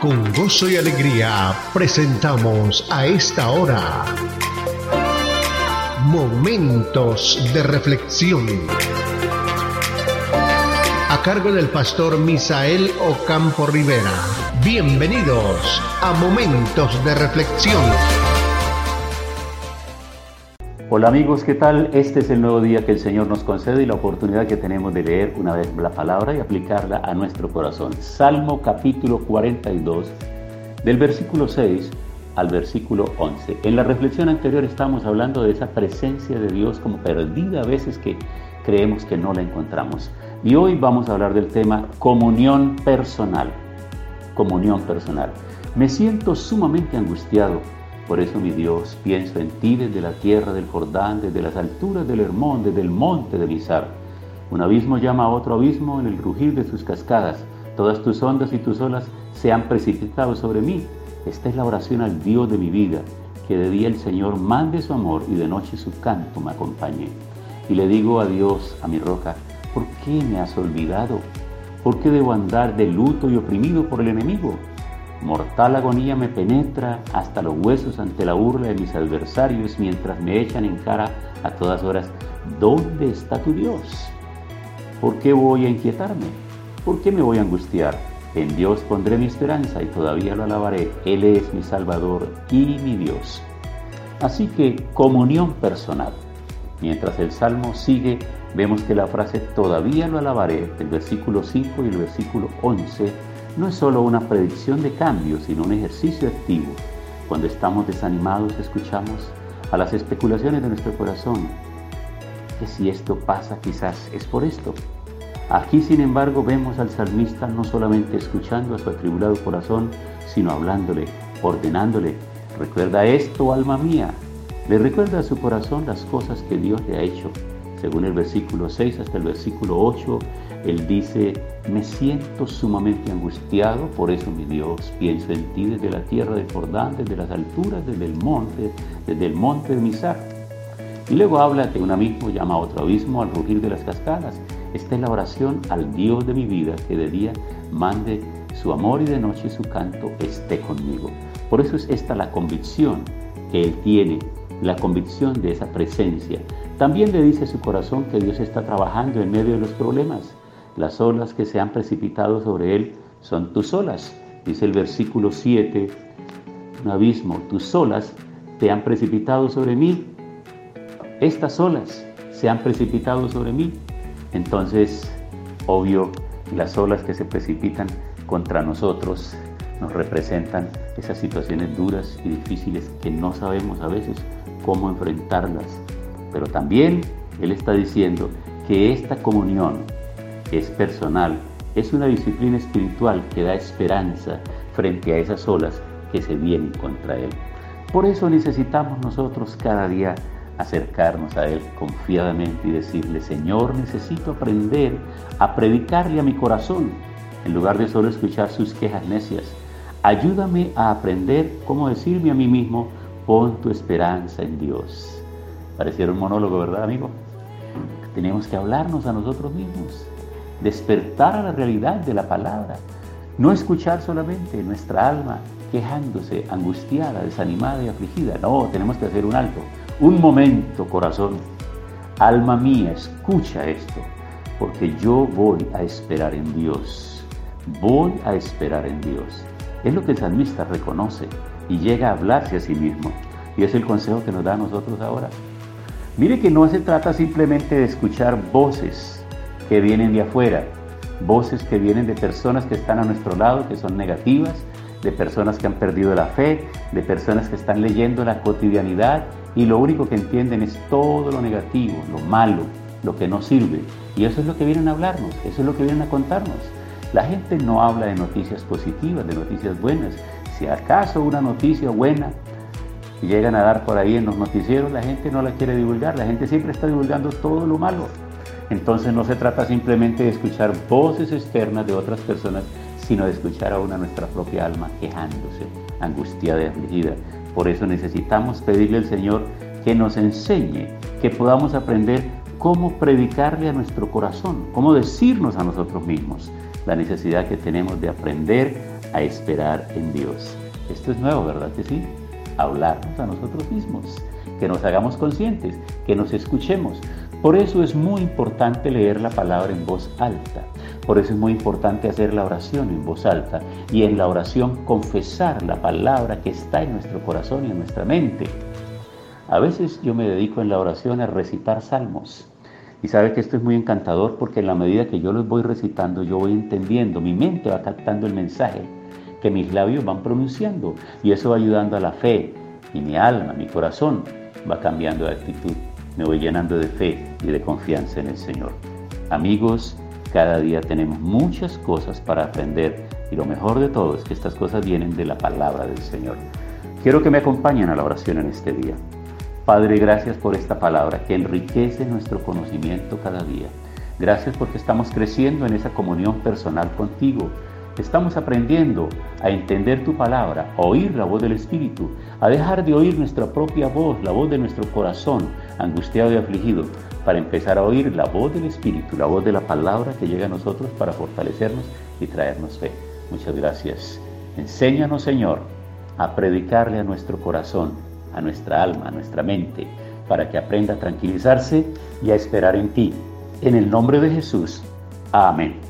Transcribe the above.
Con gozo y alegría presentamos a esta hora Momentos de Reflexión. A cargo del pastor Misael Ocampo Rivera. Bienvenidos a Momentos de Reflexión. Hola amigos, ¿qué tal? Este es el nuevo día que el Señor nos concede y la oportunidad que tenemos de leer una vez la palabra y aplicarla a nuestro corazón. Salmo capítulo 42, del versículo 6 al versículo 11. En la reflexión anterior estamos hablando de esa presencia de Dios como perdida a veces que creemos que no la encontramos. Y hoy vamos a hablar del tema comunión personal. Comunión personal. Me siento sumamente angustiado por eso, mi Dios, pienso en ti desde la tierra del Jordán, desde las alturas del Hermón, desde el monte de Bizar. Un abismo llama a otro abismo en el rugir de sus cascadas. Todas tus ondas y tus olas se han precipitado sobre mí. Esta es la oración al Dios de mi vida, que de día el Señor mande su amor y de noche su canto me acompañe. Y le digo a Dios, a mi roca, ¿por qué me has olvidado? ¿Por qué debo andar de luto y oprimido por el enemigo? Mortal agonía me penetra hasta los huesos ante la burla de mis adversarios mientras me echan en cara a todas horas, ¿dónde está tu Dios? ¿Por qué voy a inquietarme? ¿Por qué me voy a angustiar? En Dios pondré mi esperanza y todavía lo alabaré. Él es mi Salvador y mi Dios. Así que comunión personal. Mientras el Salmo sigue, vemos que la frase todavía lo alabaré, el versículo 5 y el versículo 11, no es solo una predicción de cambio, sino un ejercicio activo. Cuando estamos desanimados escuchamos a las especulaciones de nuestro corazón, que si esto pasa quizás es por esto. Aquí, sin embargo, vemos al salmista no solamente escuchando a su atribulado corazón, sino hablándole, ordenándole, recuerda esto, alma mía, le recuerda a su corazón las cosas que Dios le ha hecho. Según el versículo 6 hasta el versículo 8, él dice, me siento sumamente angustiado, por eso mi Dios, pienso en ti desde la tierra de Jordán, desde las alturas, desde el monte, desde el monte de Misar. Y luego habla que un abismo llama a otro abismo al rugir de las cascadas. Esta es la oración al Dios de mi vida, que de día mande su amor y de noche su canto esté conmigo. Por eso es esta la convicción que Él tiene, la convicción de esa presencia. También le dice su corazón que Dios está trabajando en medio de los problemas las olas que se han precipitado sobre él son tus olas. Dice el versículo 7, un abismo, tus olas te han precipitado sobre mí. Estas olas se han precipitado sobre mí. Entonces, obvio, las olas que se precipitan contra nosotros nos representan esas situaciones duras y difíciles que no sabemos a veces cómo enfrentarlas. Pero también Él está diciendo que esta comunión es personal, es una disciplina espiritual que da esperanza frente a esas olas que se vienen contra Él. Por eso necesitamos nosotros cada día acercarnos a Él confiadamente y decirle, Señor, necesito aprender a predicarle a mi corazón, en lugar de solo escuchar sus quejas necias. Ayúdame a aprender cómo decirme a mí mismo, pon tu esperanza en Dios. Pareciera un monólogo, ¿verdad, amigo? Tenemos que hablarnos a nosotros mismos despertar a la realidad de la palabra, no escuchar solamente nuestra alma quejándose, angustiada, desanimada y afligida. No, tenemos que hacer un alto, un momento, corazón. Alma mía, escucha esto, porque yo voy a esperar en Dios. Voy a esperar en Dios. Es lo que el salmista reconoce y llega a hablarse a sí mismo. Y es el consejo que nos da a nosotros ahora. Mire que no se trata simplemente de escuchar voces que vienen de afuera, voces que vienen de personas que están a nuestro lado, que son negativas, de personas que han perdido la fe, de personas que están leyendo la cotidianidad y lo único que entienden es todo lo negativo, lo malo, lo que no sirve. Y eso es lo que vienen a hablarnos, eso es lo que vienen a contarnos. La gente no habla de noticias positivas, de noticias buenas. Si acaso una noticia buena llegan a dar por ahí en los noticieros, la gente no la quiere divulgar, la gente siempre está divulgando todo lo malo. Entonces no se trata simplemente de escuchar voces externas de otras personas, sino de escuchar a una nuestra propia alma quejándose, angustiada y afligida. Por eso necesitamos pedirle al Señor que nos enseñe, que podamos aprender cómo predicarle a nuestro corazón, cómo decirnos a nosotros mismos la necesidad que tenemos de aprender a esperar en Dios. Esto es nuevo, ¿verdad que sí? Hablarnos a nosotros mismos, que nos hagamos conscientes, que nos escuchemos. Por eso es muy importante leer la palabra en voz alta. Por eso es muy importante hacer la oración en voz alta y en la oración confesar la palabra que está en nuestro corazón y en nuestra mente. A veces yo me dedico en la oración a recitar salmos. Y sabe que esto es muy encantador porque en la medida que yo los voy recitando, yo voy entendiendo, mi mente va captando el mensaje que mis labios van pronunciando y eso va ayudando a la fe y mi alma, mi corazón va cambiando de actitud, me voy llenando de fe y de confianza en el Señor. Amigos, cada día tenemos muchas cosas para aprender y lo mejor de todo es que estas cosas vienen de la palabra del Señor. Quiero que me acompañen a la oración en este día. Padre, gracias por esta palabra que enriquece nuestro conocimiento cada día. Gracias porque estamos creciendo en esa comunión personal contigo Estamos aprendiendo a entender tu palabra, a oír la voz del Espíritu, a dejar de oír nuestra propia voz, la voz de nuestro corazón angustiado y afligido, para empezar a oír la voz del Espíritu, la voz de la palabra que llega a nosotros para fortalecernos y traernos fe. Muchas gracias. Enséñanos, Señor, a predicarle a nuestro corazón, a nuestra alma, a nuestra mente, para que aprenda a tranquilizarse y a esperar en ti. En el nombre de Jesús. Amén